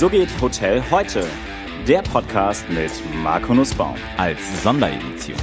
So geht Hotel heute. Der Podcast mit Marco Nussbaum als Sonderedition.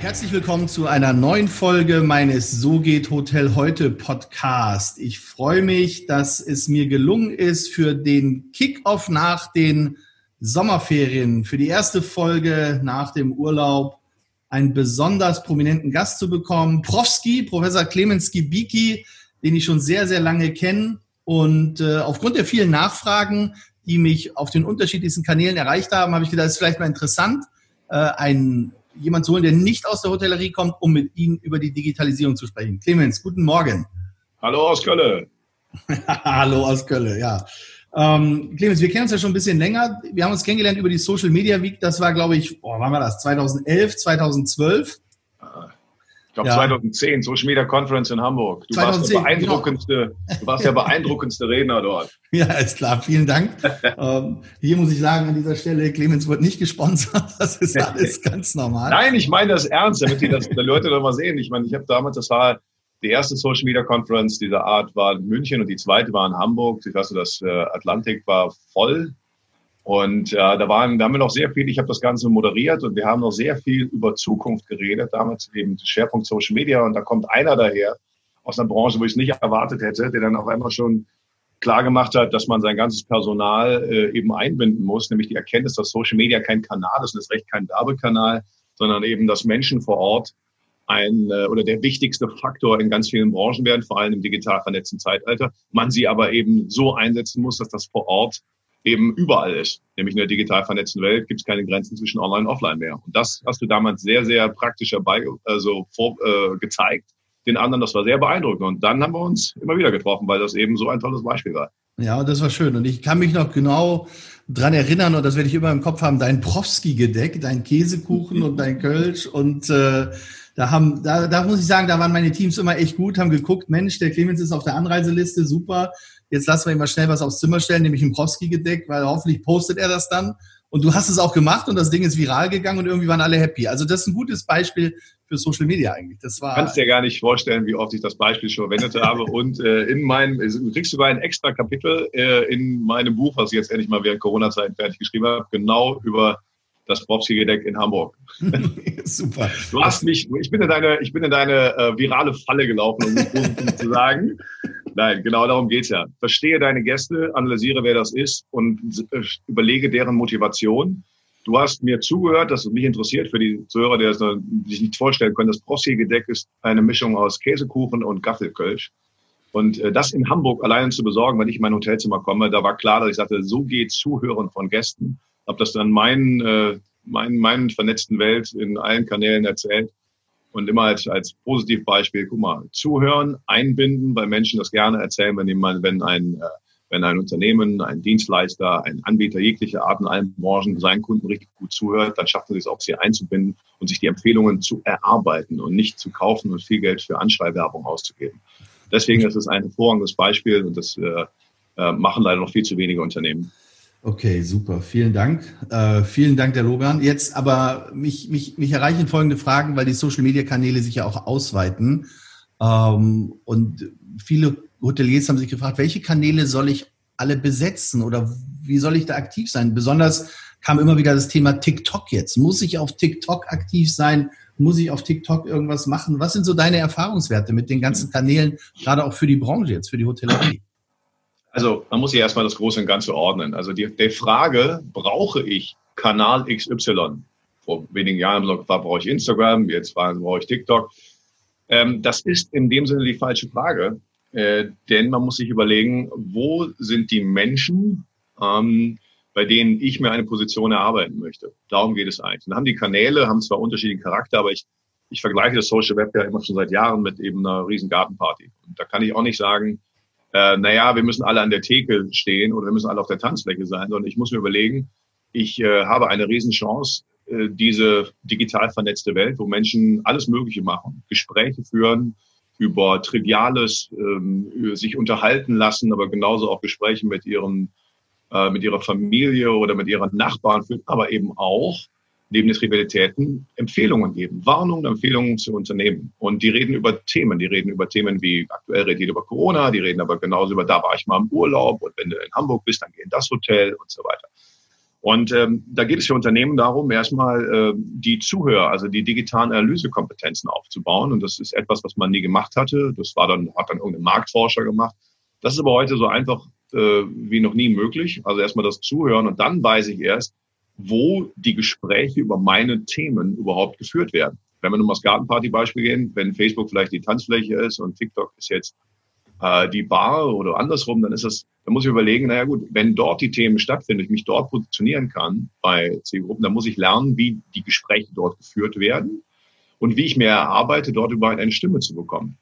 Herzlich willkommen zu einer neuen Folge meines So geht Hotel heute Podcast. Ich freue mich, dass es mir gelungen ist, für den Kickoff nach den Sommerferien, für die erste Folge nach dem Urlaub, einen besonders prominenten Gast zu bekommen. Profski, Professor Clemens Gibicki, den ich schon sehr, sehr lange kenne und äh, aufgrund der vielen Nachfragen, die mich auf den unterschiedlichsten Kanälen erreicht haben, habe ich gedacht, es ist vielleicht mal interessant, äh, einen, jemand zu holen, der nicht aus der Hotellerie kommt, um mit Ihnen über die Digitalisierung zu sprechen. Clemens, guten Morgen. Hallo aus Köln. Hallo aus Köln, ja. Ähm, Clemens, wir kennen uns ja schon ein bisschen länger. Wir haben uns kennengelernt über die Social Media Week. Das war, glaube ich, oh, wann war das? 2011, 2012. Ich glaube ja. 2010, Social Media Conference in Hamburg. Du 2010, warst der beeindruckendste, genau. du warst der beeindruckendste Redner dort. Ja, ist klar. Vielen Dank. ähm, hier muss ich sagen an dieser Stelle, Clemens wird nicht gesponsert. Das ist alles ganz normal. Nein, ich meine das ernst, damit die das die Leute doch mal sehen. Ich meine, ich habe damals, das war die erste Social Media Conference dieser Art war in München und die zweite war in Hamburg. Ich weiß, das äh, Atlantik war voll und äh, da waren, da haben wir noch sehr viel, ich habe das Ganze moderiert und wir haben noch sehr viel über Zukunft geredet, damals eben Schwerpunkt Social Media. Und da kommt einer daher aus einer Branche, wo ich es nicht erwartet hätte, der dann auch einmal schon klar gemacht hat, dass man sein ganzes Personal äh, eben einbinden muss, nämlich die Erkenntnis, dass Social Media kein Kanal ist und ist recht kein Werbekanal, sondern eben, dass Menschen vor Ort ein äh, oder der wichtigste Faktor in ganz vielen Branchen werden, vor allem im digital vernetzten Zeitalter. Man sie aber eben so einsetzen muss, dass das vor Ort eben überall ist. Nämlich in der digital vernetzten Welt gibt es keine Grenzen zwischen Online und Offline mehr. Und das hast du damals sehr, sehr praktisch dabei, also vor, äh, gezeigt. Den anderen, das war sehr beeindruckend. Und dann haben wir uns immer wieder getroffen, weil das eben so ein tolles Beispiel war. Ja, das war schön. Und ich kann mich noch genau dran erinnern, und das werde ich immer im Kopf haben, dein Profski-Gedeck, dein Käsekuchen und dein Kölsch. Und äh, da haben, da, da muss ich sagen, da waren meine Teams immer echt gut, haben geguckt, Mensch, der Clemens ist auf der Anreiseliste, super jetzt lassen wir ihm mal schnell was aufs Zimmer stellen, nämlich ein Prowski-Gedeck, weil hoffentlich postet er das dann. Und du hast es auch gemacht und das Ding ist viral gegangen und irgendwie waren alle happy. Also das ist ein gutes Beispiel für Social Media eigentlich. Das war. Kannst dir gar nicht vorstellen, wie oft ich das Beispiel schon verwendet habe. Und äh, in meinem, du kriegst sogar ein extra Kapitel äh, in meinem Buch, was ich jetzt endlich mal während Corona-Zeiten fertig geschrieben habe, genau über das Bobski-Gedeck in Hamburg. Super. Du hast mich, ich bin in deine, ich bin in deine äh, virale Falle gelaufen, um es positiv zu sagen. Nein, genau darum geht's ja. Verstehe deine Gäste, analysiere, wer das ist und äh, überlege deren Motivation. Du hast mir zugehört, dass es mich interessiert für die Zuhörer, die sich nicht vorstellen können. Das Prossi-Gedeck ist eine Mischung aus Käsekuchen und Gaffelkölsch. Und äh, das in Hamburg alleine zu besorgen, wenn ich in mein Hotelzimmer komme, da war klar, dass ich sagte, so geht Zuhören von Gästen. Hab das dann meinen, äh, meinen, meinen vernetzten Welt in allen Kanälen erzählt. Und immer als, als Positivbeispiel, guck mal, zuhören, einbinden, weil Menschen das gerne erzählen, wenn jemand, wenn ein, äh, wenn ein Unternehmen, ein Dienstleister, ein Anbieter jeglicher Art in allen Branchen seinen Kunden richtig gut zuhört, dann schaffen sie es auch, sie einzubinden und sich die Empfehlungen zu erarbeiten und nicht zu kaufen und viel Geld für Anschreibwerbung auszugeben. Deswegen ist es ein hervorragendes Beispiel und das äh, äh machen leider noch viel zu wenige Unternehmen. Okay, super. Vielen Dank. Äh, vielen Dank, der Logan. Jetzt aber mich, mich, mich erreichen folgende Fragen, weil die Social-Media-Kanäle sich ja auch ausweiten. Ähm, und viele Hoteliers haben sich gefragt, welche Kanäle soll ich alle besetzen oder wie soll ich da aktiv sein? Besonders kam immer wieder das Thema TikTok jetzt. Muss ich auf TikTok aktiv sein? Muss ich auf TikTok irgendwas machen? Was sind so deine Erfahrungswerte mit den ganzen Kanälen, gerade auch für die Branche jetzt, für die Hotellerie? Also man muss hier erstmal das Große und Ganze ordnen. Also die, die Frage, brauche ich Kanal XY? Vor wenigen Jahren war, brauche ich Instagram, jetzt brauche ich TikTok. Ähm, das ist in dem Sinne die falsche Frage, äh, denn man muss sich überlegen, wo sind die Menschen, ähm, bei denen ich mir eine Position erarbeiten möchte. Darum geht es eigentlich. Dann haben die Kanäle, haben zwar unterschiedlichen Charakter, aber ich, ich vergleiche das Social Web ja immer schon seit Jahren mit eben einer riesen Gartenparty. Und da kann ich auch nicht sagen, äh, naja, wir müssen alle an der Theke stehen oder wir müssen alle auf der Tanzfläche sein, sondern ich muss mir überlegen, ich äh, habe eine Riesenchance, äh, diese digital vernetzte Welt, wo Menschen alles Mögliche machen, Gespräche führen über Triviales, ähm, sich unterhalten lassen, aber genauso auch Gespräche mit ihren äh, mit ihrer Familie oder mit ihren Nachbarn führen, aber eben auch neben den Trivialitäten Empfehlungen geben, Warnungen, Empfehlungen zu Unternehmen. Und die reden über Themen. Die reden über Themen wie aktuell reden die über Corona, die reden aber genauso über, da war ich mal im Urlaub und wenn du in Hamburg bist, dann geh in das Hotel und so weiter. Und ähm, da geht es für Unternehmen darum, erstmal äh, die Zuhörer, also die digitalen Analysekompetenzen aufzubauen. Und das ist etwas, was man nie gemacht hatte. Das war dann, hat dann irgendein Marktforscher gemacht. Das ist aber heute so einfach äh, wie noch nie möglich. Also erstmal das Zuhören und dann weiß ich erst, wo die Gespräche über meine Themen überhaupt geführt werden. Wenn wir nun mal das Gartenparty-Beispiel gehen, wenn Facebook vielleicht die Tanzfläche ist und TikTok ist jetzt äh, die Bar oder andersrum, dann ist das, dann muss ich überlegen, naja gut, wenn dort die Themen stattfinden, ich mich dort positionieren kann bei Zielgruppen, dann muss ich lernen, wie die Gespräche dort geführt werden und wie ich mir erarbeite, dort überhaupt eine Stimme zu bekommen.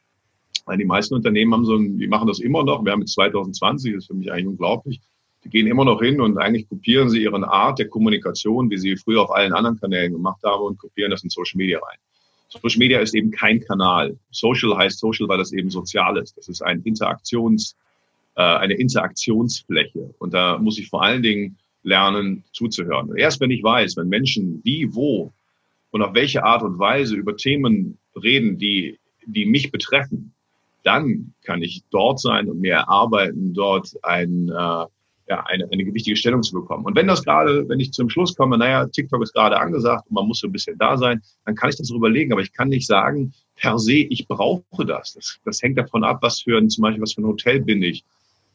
Weil die meisten Unternehmen haben so ein, die machen das immer noch. Wir haben jetzt 2020, das ist für mich eigentlich unglaublich. Die gehen immer noch hin und eigentlich kopieren sie ihren Art der Kommunikation, wie sie früher auf allen anderen Kanälen gemacht haben und kopieren das in Social Media rein. Social Media ist eben kein Kanal. Social heißt Social, weil das eben sozial ist. Das ist ein Interaktions, äh, eine Interaktionsfläche. Und da muss ich vor allen Dingen lernen, zuzuhören. Und erst wenn ich weiß, wenn Menschen wie, wo und auf welche Art und Weise über Themen reden, die, die mich betreffen, dann kann ich dort sein und mir erarbeiten, dort ein, äh, ja, eine, eine gewichtige Stellung zu bekommen. Und wenn das gerade, wenn ich zum Schluss komme, naja, TikTok ist gerade angesagt und man muss so ein bisschen da sein, dann kann ich das überlegen. Aber ich kann nicht sagen, per se, ich brauche das. Das, das hängt davon ab, was für ein, zum Beispiel, was für ein Hotel bin ich.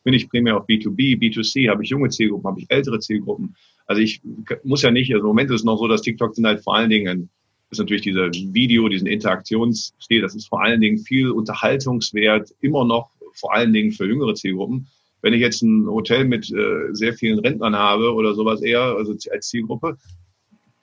Bin ich primär auf B2B, B2C, habe ich junge Zielgruppen, habe ich ältere Zielgruppen. Also ich muss ja nicht, also im Moment ist es noch so, dass TikTok sind halt vor allen Dingen ist natürlich dieser Video, diesen Interaktionsstil, das ist vor allen Dingen viel Unterhaltungswert, immer noch vor allen Dingen für jüngere Zielgruppen. Wenn ich jetzt ein Hotel mit äh, sehr vielen Rentnern habe oder sowas eher, also als Zielgruppe,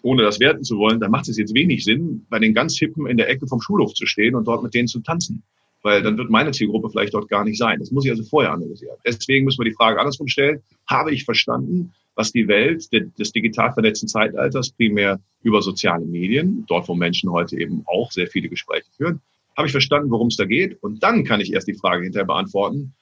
ohne das werten zu wollen, dann macht es jetzt wenig Sinn, bei den ganz Hippen in der Ecke vom Schulhof zu stehen und dort mit denen zu tanzen. Weil dann wird meine Zielgruppe vielleicht dort gar nicht sein. Das muss ich also vorher analysieren. Deswegen müssen wir die Frage andersrum stellen. Habe ich verstanden, was die Welt des digital vernetzten Zeitalters primär über soziale Medien, dort wo Menschen heute eben auch sehr viele Gespräche führen, habe ich verstanden, worum es da geht. Und dann kann ich erst die Frage hinterher beantworten,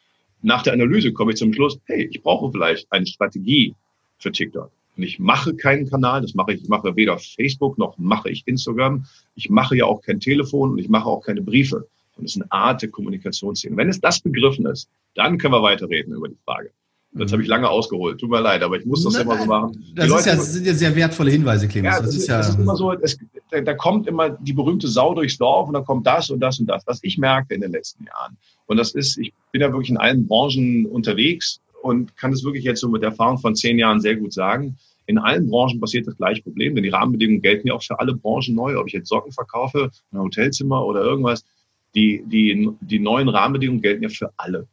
nach der Analyse komme ich zum Schluss, hey, ich brauche vielleicht eine Strategie für TikTok. Und ich mache keinen Kanal, das mache ich, ich mache weder Facebook noch mache ich Instagram. Ich mache ja auch kein Telefon und ich mache auch keine Briefe. Und es ist eine Art der Kommunikationsszene. Wenn es das begriffen ist, dann können wir weiterreden über die Frage. Das habe ich lange ausgeholt. Tut mir leid, aber ich muss das nein, immer so machen. Das, ist ja, das sind ja sehr wertvolle Hinweise, Clemens. Ja, das, das ist, ja das ist immer so, es, da, da kommt immer die berühmte Sau durchs Dorf und dann kommt das und das und das, was ich merke in den letzten Jahren. Und das ist, ich bin ja wirklich in allen Branchen unterwegs und kann das wirklich jetzt so mit Erfahrung von zehn Jahren sehr gut sagen. In allen Branchen passiert das gleiche Problem, denn die Rahmenbedingungen gelten ja auch für alle Branchen neu. Ob ich jetzt Socken verkaufe, ein Hotelzimmer oder irgendwas, die, die, die neuen Rahmenbedingungen gelten ja für alle.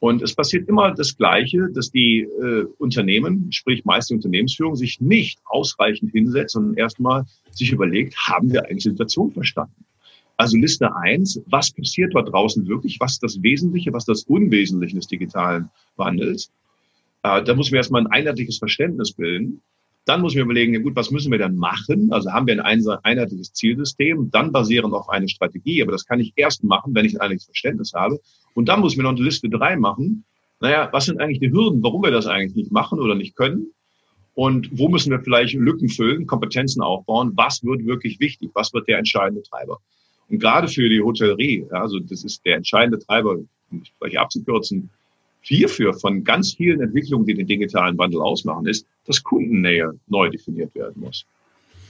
Und es passiert immer das Gleiche, dass die äh, Unternehmen, sprich meiste Unternehmensführung, sich nicht ausreichend hinsetzt, sondern erstmal sich überlegt, haben wir eigentlich die Situation verstanden? Also Liste eins: was passiert dort draußen wirklich? Was ist das Wesentliche, was ist das Unwesentliche des digitalen Wandels? Äh, da muss man erstmal ein einheitliches Verständnis bilden. Dann muss ich mir überlegen, ja gut, was müssen wir dann machen? Also haben wir ein einheitliches Zielsystem, dann basierend auf eine Strategie. Aber das kann ich erst machen, wenn ich ein einheitliches Verständnis habe. Und dann muss ich mir noch eine Liste drei machen. Naja, was sind eigentlich die Hürden, warum wir das eigentlich nicht machen oder nicht können? Und wo müssen wir vielleicht Lücken füllen, Kompetenzen aufbauen? Was wird wirklich wichtig? Was wird der entscheidende Treiber? Und gerade für die Hotellerie, also das ist der entscheidende Treiber, um es vielleicht abzukürzen, hierfür von ganz vielen Entwicklungen, die den digitalen Wandel ausmachen, ist, dass Kundennähe neu definiert werden muss.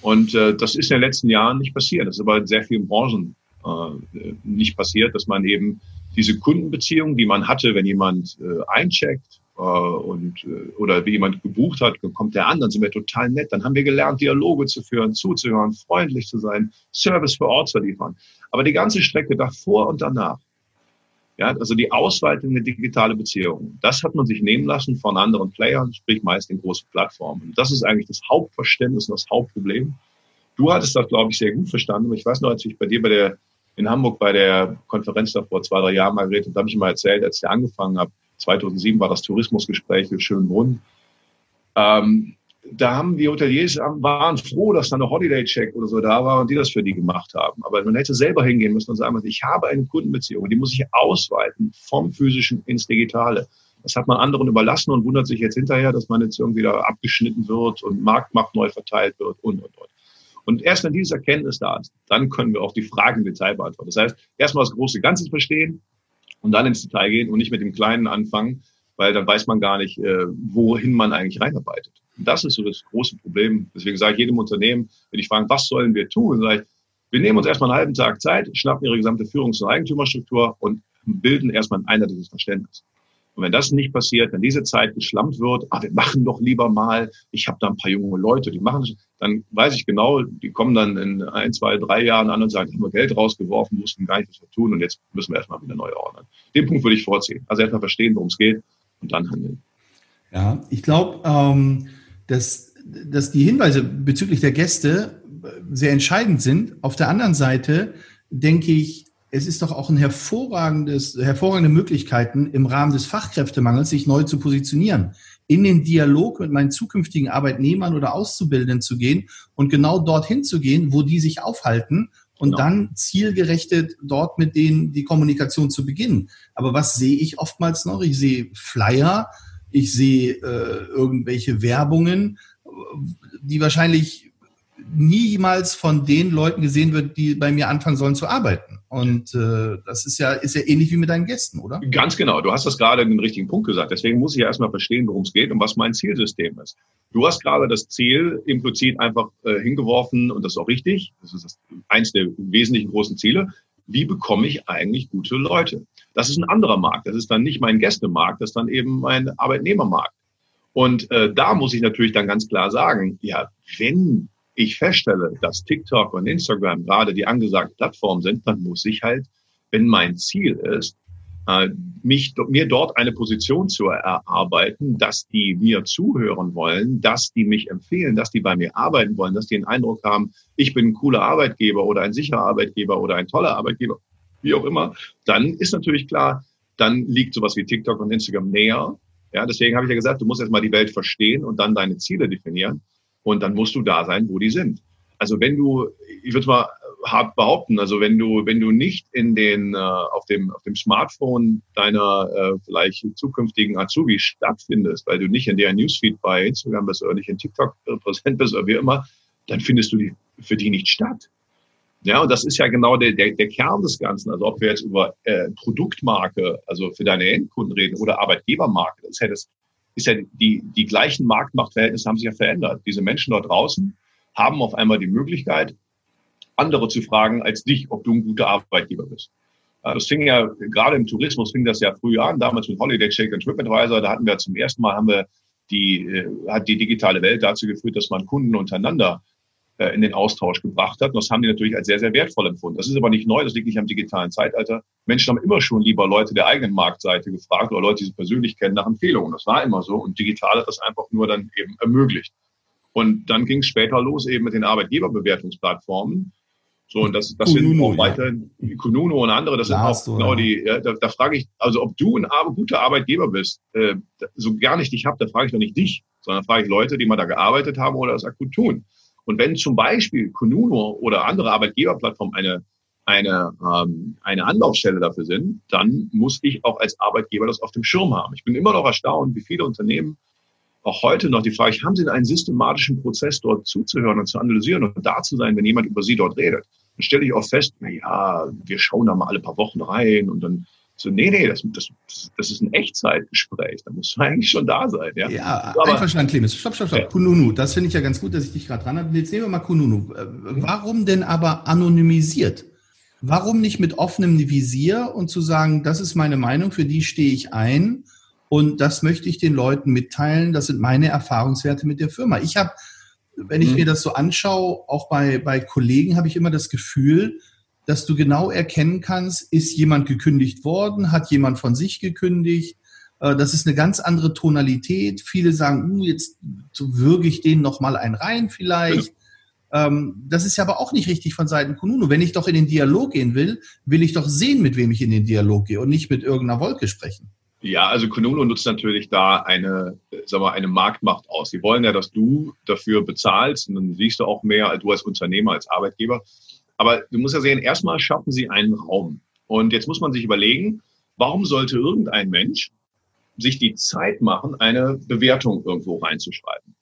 Und äh, das ist in den letzten Jahren nicht passiert. Das ist aber in sehr vielen Branchen äh, nicht passiert, dass man eben diese Kundenbeziehung, die man hatte, wenn jemand äh, eincheckt äh, und äh, oder wie jemand gebucht hat, kommt der an, dann sind wir total nett. Dann haben wir gelernt, Dialoge zu führen, zuzuhören, freundlich zu sein, Service vor Ort zu liefern. Aber die ganze Strecke davor und danach, ja, also die Ausweitung der digitale Beziehung, das hat man sich nehmen lassen von anderen Playern, sprich meist in großen Plattformen. Das ist eigentlich das Hauptverständnis und das Hauptproblem. Du hattest das, glaube ich, sehr gut verstanden. Ich weiß noch, als ich bei dir bei der, in Hamburg bei der Konferenz da vor zwei, drei Jahren mal geredet, da habe ich mal erzählt, als ich angefangen habe, 2007 war das Tourismusgespräch für Schönbrunn. Ähm, da haben die Hoteliers waren froh, dass da eine Holiday Check oder so da war und die das für die gemacht haben. Aber man hätte selber hingehen müssen und sagen, ich habe eine Kundenbeziehung, die muss ich ausweiten vom physischen ins Digitale. Das hat man anderen überlassen und wundert sich jetzt hinterher, dass man jetzt irgendwie da abgeschnitten wird und Marktmacht neu verteilt wird und, und, und. Und erst wenn diese Erkenntnis da ist, dann können wir auch die Fragen im Detail beantworten. Das heißt, erstmal das große Ganze verstehen und dann ins Detail gehen und nicht mit dem Kleinen anfangen, weil dann weiß man gar nicht, äh, wohin man eigentlich reinarbeitet. Und das ist so das große Problem. Deswegen sage ich jedem Unternehmen, wenn ich frage, was sollen wir tun, sage ich, wir nehmen uns erstmal einen halben Tag Zeit, schnappen ihre gesamte Führungs- und Eigentümerstruktur und bilden erstmal ein einheitliches Verständnis. Und wenn das nicht passiert, wenn diese Zeit geschlampt wird, ah, wir machen doch lieber mal, ich habe da ein paar junge Leute, die machen das, dann weiß ich genau, die kommen dann in ein, zwei, drei Jahren an und sagen, haben wir Geld rausgeworfen, wussten gar nicht, was wir tun und jetzt müssen wir erstmal wieder neu ordnen. Den Punkt würde ich vorziehen. Also erstmal verstehen, worum es geht und dann handeln. Ja, ich glaube, ähm, dass, dass die Hinweise bezüglich der Gäste sehr entscheidend sind. Auf der anderen Seite denke ich, es ist doch auch ein hervorragendes, hervorragende Möglichkeiten im Rahmen des Fachkräftemangels, sich neu zu positionieren, in den Dialog mit meinen zukünftigen Arbeitnehmern oder Auszubildenden zu gehen und genau dorthin zu gehen, wo die sich aufhalten und genau. dann zielgerechtet dort mit denen die Kommunikation zu beginnen. Aber was sehe ich oftmals noch? Ich sehe Flyer, ich sehe äh, irgendwelche Werbungen, die wahrscheinlich niemals von den Leuten gesehen wird, die bei mir anfangen sollen zu arbeiten. Und äh, das ist ja, ist ja ähnlich wie mit deinen Gästen, oder? Ganz genau. Du hast das gerade in den richtigen Punkt gesagt. Deswegen muss ich ja erstmal verstehen, worum es geht und was mein Zielsystem ist. Du hast gerade das Ziel implizit einfach äh, hingeworfen und das ist auch richtig. Das ist das, eins der wesentlichen großen Ziele. Wie bekomme ich eigentlich gute Leute? Das ist ein anderer Markt. Das ist dann nicht mein Gästemarkt, das ist dann eben mein Arbeitnehmermarkt. Und äh, da muss ich natürlich dann ganz klar sagen, ja, wenn ich feststelle, dass TikTok und Instagram gerade die angesagten Plattformen sind, dann muss ich halt, wenn mein Ziel ist, äh, mich, mir dort eine Position zu erarbeiten, dass die mir zuhören wollen, dass die mich empfehlen, dass die bei mir arbeiten wollen, dass die den Eindruck haben, ich bin ein cooler Arbeitgeber oder ein sicherer Arbeitgeber oder ein toller Arbeitgeber, wie auch immer, dann ist natürlich klar, dann liegt sowas wie TikTok und Instagram näher. Ja, deswegen habe ich ja gesagt, du musst erstmal die Welt verstehen und dann deine Ziele definieren. Und dann musst du da sein, wo die sind. Also wenn du, ich würde mal hart behaupten, also wenn du, wenn du nicht in den, äh, auf dem, auf dem Smartphone deiner äh, vielleicht zukünftigen Azubi stattfindest, weil du nicht in der Newsfeed bei Instagram bist oder nicht in TikTok präsent bist oder wie immer, dann findest du die für die nicht statt. Ja, und das ist ja genau der, der, der Kern des Ganzen. Also ob wir jetzt über äh, Produktmarke, also für deine Endkunden reden oder Arbeitgebermarke, das ist ja das, ist ja die, die gleichen Marktmachtverhältnisse haben sich ja verändert. Diese Menschen dort draußen haben auf einmal die Möglichkeit, andere zu fragen als dich, ob du ein guter Arbeitgeber bist. Das fing ja, gerade im Tourismus fing das ja früh an, damals mit Holiday Check und TripAdvisor, da hatten wir zum ersten Mal, haben wir die, äh, hat die digitale Welt dazu geführt, dass man Kunden untereinander äh, in den Austausch gebracht hat. Und das haben die natürlich als sehr, sehr wertvoll empfunden. Das ist aber nicht neu, das liegt nicht am digitalen Zeitalter. Menschen haben immer schon lieber Leute der eigenen Marktseite gefragt oder Leute, die sie persönlich kennen, nach Empfehlungen. Das war immer so und digital hat das einfach nur dann eben ermöglicht. Und dann ging es später los eben mit den Arbeitgeberbewertungsplattformen. So, und das, das Kununo, sind auch weiterhin ja. Kununo und andere, das Lars, sind auch genau die, ja, da, da frage ich, also ob du ein guter Arbeitgeber bist, äh, so gar nicht dich hab, da frage ich doch nicht dich, sondern frage ich Leute, die mal da gearbeitet haben oder das akut tun. Und wenn zum Beispiel Konuno oder andere Arbeitgeberplattformen eine, eine, ähm, eine Anlaufstelle dafür sind, dann muss ich auch als Arbeitgeber das auf dem Schirm haben. Ich bin immer noch erstaunt, wie viele Unternehmen auch heute noch die Frage, haben Sie einen systematischen Prozess dort zuzuhören und zu analysieren und da zu sein, wenn jemand über Sie dort redet? Dann stelle ich auch fest, na ja, wir schauen da mal alle paar Wochen rein und dann so, nee, nee, das, das, das ist ein Echtzeitgespräch. Da musst du eigentlich schon da sein. Ja, ja Aber, einverstanden, Clemens. Stopp, stopp, stopp. Ja. Kununu, das finde ich ja ganz gut, dass ich dich gerade dran habe. Jetzt nehmen wir mal Kununu. Äh, warum denn aber anonymisiert? Warum nicht mit offenem Visier und zu sagen, das ist meine Meinung, für die stehe ich ein und das möchte ich den Leuten mitteilen. Das sind meine Erfahrungswerte mit der Firma. Ich habe, wenn ich mhm. mir das so anschaue, auch bei, bei Kollegen habe ich immer das Gefühl, dass du genau erkennen kannst, ist jemand gekündigt worden, hat jemand von sich gekündigt. Äh, das ist eine ganz andere Tonalität. Viele sagen, uh, jetzt würge ich den noch mal ein rein vielleicht. Ja. Das ist ja aber auch nicht richtig von Seiten Kununu. Wenn ich doch in den Dialog gehen will, will ich doch sehen, mit wem ich in den Dialog gehe und nicht mit irgendeiner Wolke sprechen. Ja, also Konuno nutzt natürlich da eine, sag mal, eine Marktmacht aus. Sie wollen ja, dass du dafür bezahlst und dann siehst du auch mehr als du als Unternehmer, als Arbeitgeber. Aber du musst ja sehen, erstmal schaffen sie einen Raum. Und jetzt muss man sich überlegen, warum sollte irgendein Mensch sich die Zeit machen, eine Bewertung irgendwo reinzuschreiben?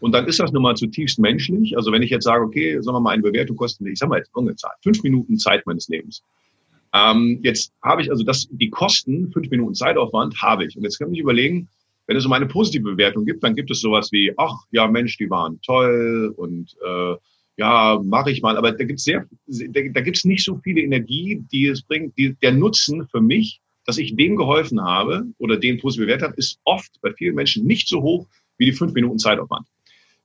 Und dann ist das nun mal zutiefst menschlich. Also wenn ich jetzt sage, okay, sagen wir mal, eine Bewertung kostet, ich sag mal jetzt irgendeine Zahl, fünf Minuten Zeit meines Lebens. Ähm, jetzt habe ich also das, die Kosten, fünf Minuten Zeitaufwand, habe ich. Und jetzt kann ich überlegen, wenn es um eine positive Bewertung gibt, dann gibt es sowas wie, ach ja, Mensch, die waren toll und äh, ja, mache ich mal. Aber da gibt es sehr, da, da gibt es nicht so viele Energie, die es bringt. Die, der Nutzen für mich, dass ich dem geholfen habe oder den positiv bewertet habe, ist oft bei vielen Menschen nicht so hoch wie die fünf Minuten Zeitaufwand.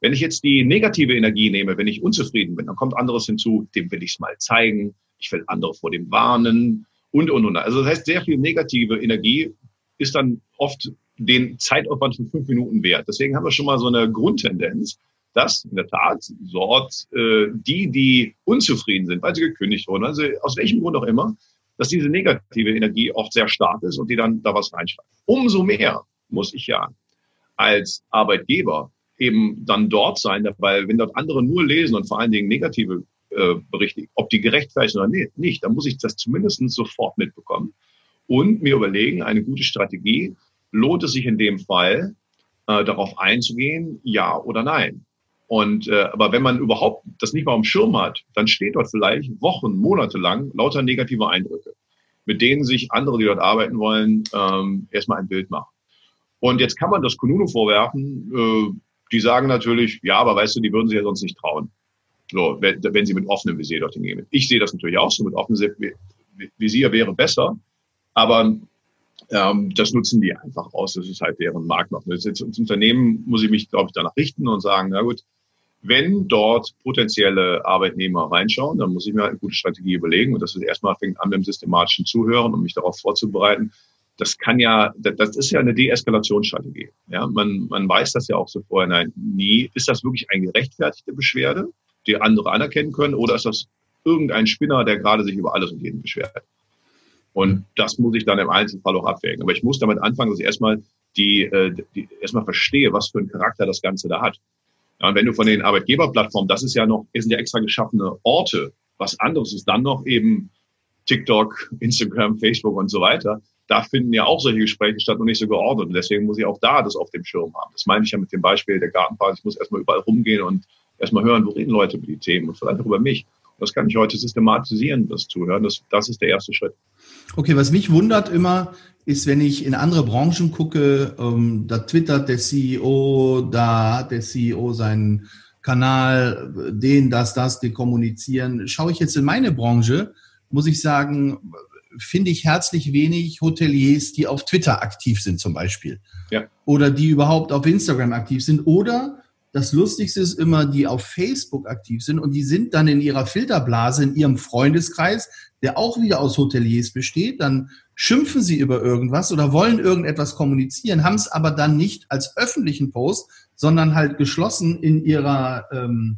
Wenn ich jetzt die negative Energie nehme, wenn ich unzufrieden bin, dann kommt anderes hinzu, dem will ich es mal zeigen, ich will andere vor dem warnen und, und, und. Also das heißt, sehr viel negative Energie ist dann oft den Zeitaufwand von fünf Minuten wert. Deswegen haben wir schon mal so eine Grundtendenz, dass in der Tat dort äh, die, die unzufrieden sind, weil sie gekündigt wurden, also aus welchem Grund auch immer, dass diese negative Energie oft sehr stark ist und die dann da was reinschreiben. Umso mehr muss ich ja als Arbeitgeber eben dann dort sein, weil wenn dort andere nur lesen und vor allen Dingen negative äh, Berichte, ob die gerechtfertigt sind oder nicht, dann muss ich das zumindest sofort mitbekommen und mir überlegen, eine gute Strategie, lohnt es sich in dem Fall, äh, darauf einzugehen, ja oder nein. Und äh, aber wenn man überhaupt das nicht mal am Schirm hat, dann steht dort vielleicht Wochen, Monate lang lauter negative Eindrücke, mit denen sich andere, die dort arbeiten wollen, ähm, erstmal ein Bild machen. Und jetzt kann man das Kununu vorwerfen, äh, die sagen natürlich, ja, aber weißt du, die würden sich ja sonst nicht trauen. So, wenn, wenn sie mit offenem Visier dorthin gehen. Ich sehe das natürlich auch so, mit offenem Visier wäre besser, aber ähm, das nutzen die einfach aus. Das ist halt deren Markt noch. Als Unternehmen muss ich mich, glaube ich, danach richten und sagen, na gut, wenn dort potenzielle Arbeitnehmer reinschauen, dann muss ich mir halt eine gute Strategie überlegen. Und das ist erstmal fängt an mit dem systematischen Zuhören, um mich darauf vorzubereiten. Das kann ja, das ist ja eine Deeskalationsstrategie. Ja, man, man weiß das ja auch so vorher. Nein, nie. Ist das wirklich eine gerechtfertigte Beschwerde, die andere anerkennen können, oder ist das irgendein Spinner, der gerade sich über alles und jeden beschwert? Und das muss ich dann im Einzelfall auch abwägen. Aber ich muss damit anfangen, dass ich erstmal die, äh, die erstmal verstehe, was für einen Charakter das Ganze da hat. Ja, und wenn du von den Arbeitgeberplattformen, das ist ja noch, sind ja extra geschaffene Orte. Was anderes ist dann noch eben TikTok, Instagram, Facebook und so weiter. Da finden ja auch solche Gespräche statt und nicht so geordnet. Und deswegen muss ich auch da das auf dem Schirm haben. Das meine ich ja mit dem Beispiel der Gartenpark. Ich muss erstmal überall rumgehen und erstmal hören, wo reden Leute über die Themen und vielleicht auch über mich. Das kann ich heute systematisieren, das Zuhören. Das, das ist der erste Schritt. Okay, was mich wundert immer, ist, wenn ich in andere Branchen gucke, ähm, da twittert der CEO, da hat der CEO seinen Kanal, den, das, das, die kommunizieren. Schaue ich jetzt in meine Branche, muss ich sagen, finde ich herzlich wenig Hoteliers, die auf Twitter aktiv sind zum Beispiel. Ja. Oder die überhaupt auf Instagram aktiv sind. Oder das Lustigste ist immer, die auf Facebook aktiv sind und die sind dann in ihrer Filterblase, in ihrem Freundeskreis, der auch wieder aus Hoteliers besteht. Dann schimpfen sie über irgendwas oder wollen irgendetwas kommunizieren, haben es aber dann nicht als öffentlichen Post, sondern halt geschlossen in ihrer, ähm,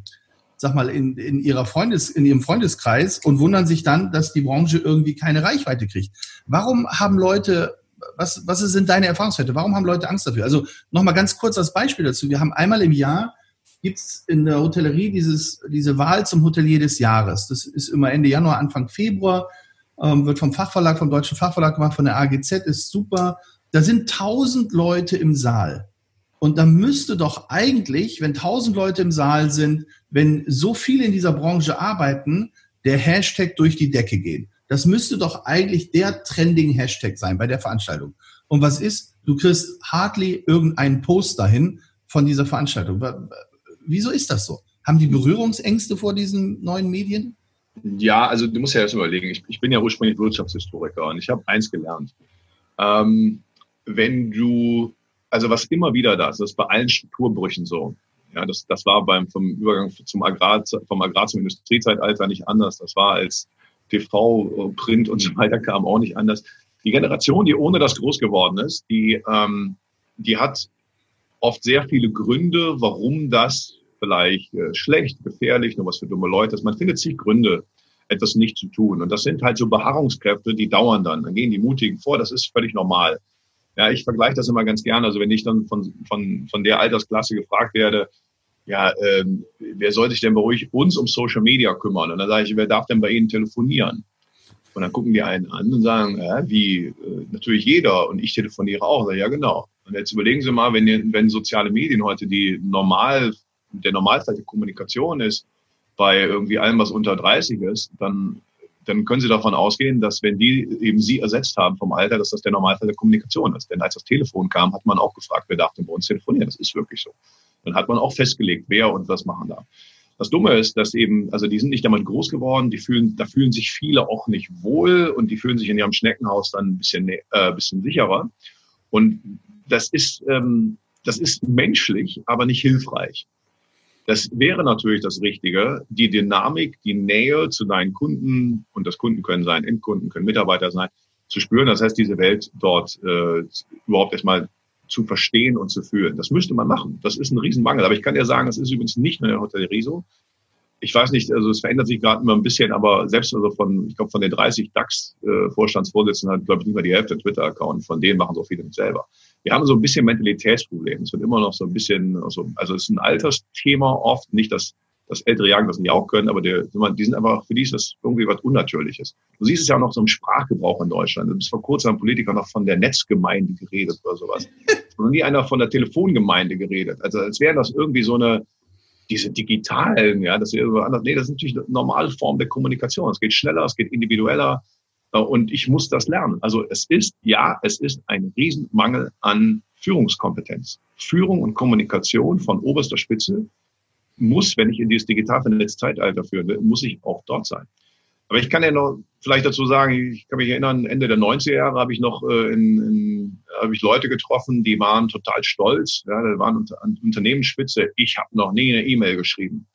sag mal, in, in ihrer Freundes, in ihrem Freundeskreis und wundern sich dann, dass die Branche irgendwie keine Reichweite kriegt. Warum haben Leute was, was sind deine Erfahrungswerte? Warum haben Leute Angst dafür? Also nochmal ganz kurz als Beispiel dazu. Wir haben einmal im Jahr gibt es in der Hotellerie dieses, diese Wahl zum Hotelier des Jahres. Das ist immer Ende Januar, Anfang Februar, ähm, wird vom Fachverlag, vom Deutschen Fachverlag gemacht, von der AGZ, ist super. Da sind tausend Leute im Saal. Und da müsste doch eigentlich, wenn tausend Leute im Saal sind, wenn so viele in dieser Branche arbeiten, der Hashtag durch die Decke gehen. Das müsste doch eigentlich der trending Hashtag sein bei der Veranstaltung. Und was ist? Du kriegst hardly irgendeinen Post dahin von dieser Veranstaltung. Wieso ist das so? Haben die Berührungsängste vor diesen neuen Medien? Ja, also du musst ja erst überlegen, ich, ich bin ja ursprünglich Wirtschaftshistoriker und ich habe eins gelernt. Ähm, wenn du, also was immer wieder da ist, das ist bei allen Strukturbrüchen so. Ja, das, das war beim vom Übergang zum Agrar, vom Agrar zum Industriezeitalter nicht anders. Das war als TV, Print und so weiter kam auch nicht anders. Die Generation, die ohne das groß geworden ist, die, ähm, die hat oft sehr viele Gründe, warum das vielleicht äh, schlecht, gefährlich, nur was für dumme Leute ist. Man findet sich Gründe, etwas nicht zu tun. Und das sind halt so Beharrungskräfte, die dauern dann. Dann gehen die Mutigen vor, das ist völlig normal. Ja, ich vergleiche das immer ganz gerne. Also wenn ich dann von, von, von der Altersklasse gefragt werde, ja, ähm, wer soll sich denn bei euch uns um Social Media kümmern? Und dann sage ich, wer darf denn bei Ihnen telefonieren? Und dann gucken die einen an und sagen, ja, wie, äh, natürlich jeder und ich telefoniere auch. Sag, ja, genau. Und jetzt überlegen Sie mal, wenn, wenn soziale Medien heute die normal der Normalfall der Kommunikation ist bei irgendwie allem, was unter 30 ist, dann, dann können Sie davon ausgehen, dass wenn die eben Sie ersetzt haben vom Alter, dass das der Normalfall der Kommunikation ist. Denn als das Telefon kam, hat man auch gefragt, wer darf denn bei uns telefonieren? Das ist wirklich so. Dann hat man auch festgelegt, wer und was machen darf. Das Dumme ist, dass eben, also die sind nicht damit groß geworden, die fühlen, da fühlen sich viele auch nicht wohl und die fühlen sich in ihrem Schneckenhaus dann ein bisschen, äh, bisschen sicherer. Und das ist, ähm, das ist menschlich, aber nicht hilfreich. Das wäre natürlich das Richtige, die Dynamik, die Nähe zu deinen Kunden, und das Kunden können sein, Endkunden können Mitarbeiter sein, zu spüren. Das heißt, diese Welt dort äh, überhaupt erstmal zu verstehen und zu fühlen. Das müsste man machen. Das ist ein Riesenmangel. Aber ich kann dir sagen, das ist übrigens nicht nur in der Hotellerie so. Ich weiß nicht, also es verändert sich gerade immer ein bisschen, aber selbst also von, ich glaube, von den 30 DAX-Vorstandsvorsitzenden hat, glaube ich, nicht mal die Hälfte Twitter-Account. Von denen machen so viele nicht selber. Wir haben so ein bisschen Mentalitätsprobleme. Es wird immer noch so ein bisschen, also, also es ist ein Altersthema oft, nicht das das ältere Jagen das nicht auch können, aber der, die sind einfach, für die ist das irgendwie was Unnatürliches. Du siehst es ja auch noch so im Sprachgebrauch in Deutschland. Du bist vor kurzem ein Politiker noch von der Netzgemeinde geredet oder sowas. Und nie einer von der Telefongemeinde geredet. Also als wären das irgendwie so eine, diese digitalen, ja, das ist anders. Nee, das ist natürlich eine normale Form der Kommunikation. Es geht schneller, es geht individueller. Und ich muss das lernen. Also es ist, ja, es ist ein Riesenmangel an Führungskompetenz. Führung und Kommunikation von oberster Spitze muss, wenn ich in dieses digital vernetzte Zeitalter führen will, muss ich auch dort sein. Aber ich kann ja noch vielleicht dazu sagen, ich kann mich erinnern, Ende der 90er Jahre habe ich noch äh, in, in, habe ich Leute getroffen, die waren total stolz. Ja, da waren unter, Unternehmensspitze. Ich habe noch nie eine E-Mail geschrieben.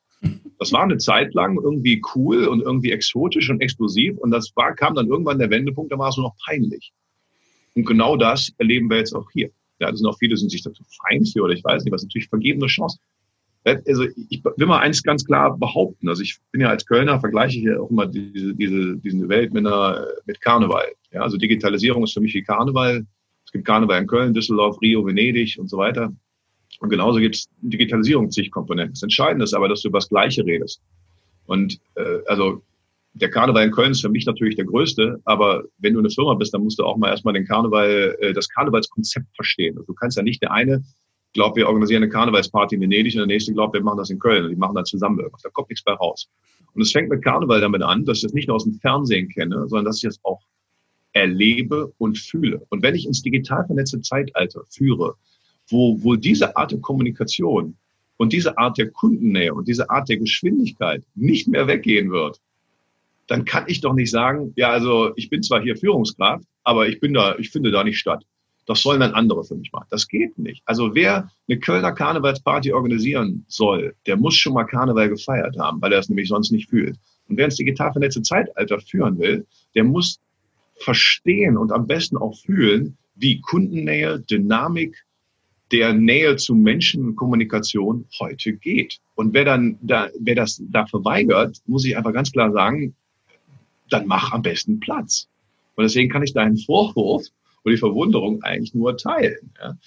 Das war eine Zeit lang irgendwie cool und irgendwie exotisch und explosiv. Und das war, kam dann irgendwann der Wendepunkt, da war es nur noch peinlich. Und genau das erleben wir jetzt auch hier. Ja, das sind auch viele, sind sich dazu fein für oder ich weiß nicht, was natürlich vergebene Chance. Also ich will mal eins ganz klar behaupten. Also ich bin ja als Kölner, vergleiche ich ja auch immer diese, diese, diese Welt mit, einer, mit Karneval. Ja, also Digitalisierung ist für mich wie Karneval. Es gibt Karneval in Köln, Düsseldorf, Rio, Venedig und so weiter. Und genauso gibt es Digitalisierung zig Komponenten. Das Entscheidende ist aber, dass du über das Gleiche redest. Und äh, also der Karneval in Köln ist für mich natürlich der größte, aber wenn du eine Firma bist, dann musst du auch mal erstmal den Karneval, äh, das Karnevalskonzept verstehen. Also du kannst ja nicht der eine glaubt, wir organisieren eine Karnevalsparty in Venedig und der nächste glaubt, wir machen das in Köln und die machen dann zusammen irgendwas. Da kommt nichts bei raus. Und es fängt mit Karneval damit an, dass ich das nicht nur aus dem Fernsehen kenne, sondern dass ich das auch erlebe und fühle. Und wenn ich ins digital vernetzte Zeitalter führe, wo, wo diese Art der Kommunikation und diese Art der Kundennähe und diese Art der Geschwindigkeit nicht mehr weggehen wird, dann kann ich doch nicht sagen, ja, also ich bin zwar hier Führungskraft, aber ich bin da, ich finde da nicht statt. Das sollen dann andere für mich machen. Das geht nicht. Also wer eine Kölner Karnevalsparty organisieren soll, der muss schon mal Karneval gefeiert haben, weil er es nämlich sonst nicht fühlt. Und wer ins digital vernetzte Zeitalter führen will, der muss verstehen und am besten auch fühlen, wie Kundennähe, Dynamik, der Nähe zu Menschenkommunikation heute geht. Und wer dann da, wer das da verweigert, muss ich einfach ganz klar sagen, dann mach am besten Platz. Und deswegen kann ich deinen Vorwurf und die Verwunderung eigentlich nur teilen. Ja.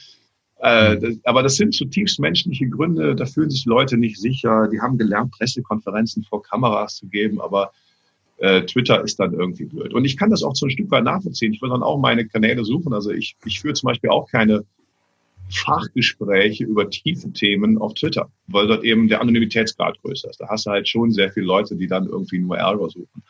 Äh, das, aber das sind zutiefst menschliche Gründe. Da fühlen sich Leute nicht sicher. Die haben gelernt, Pressekonferenzen vor Kameras zu geben, aber äh, Twitter ist dann irgendwie blöd. Und ich kann das auch so ein Stück weit nachvollziehen. Ich will dann auch meine Kanäle suchen. Also ich, ich führe zum Beispiel auch keine Fachgespräche über tiefe Themen auf Twitter, weil dort eben der Anonymitätsgrad größer ist. Da hast du halt schon sehr viele Leute, die dann irgendwie nur Ärger suchen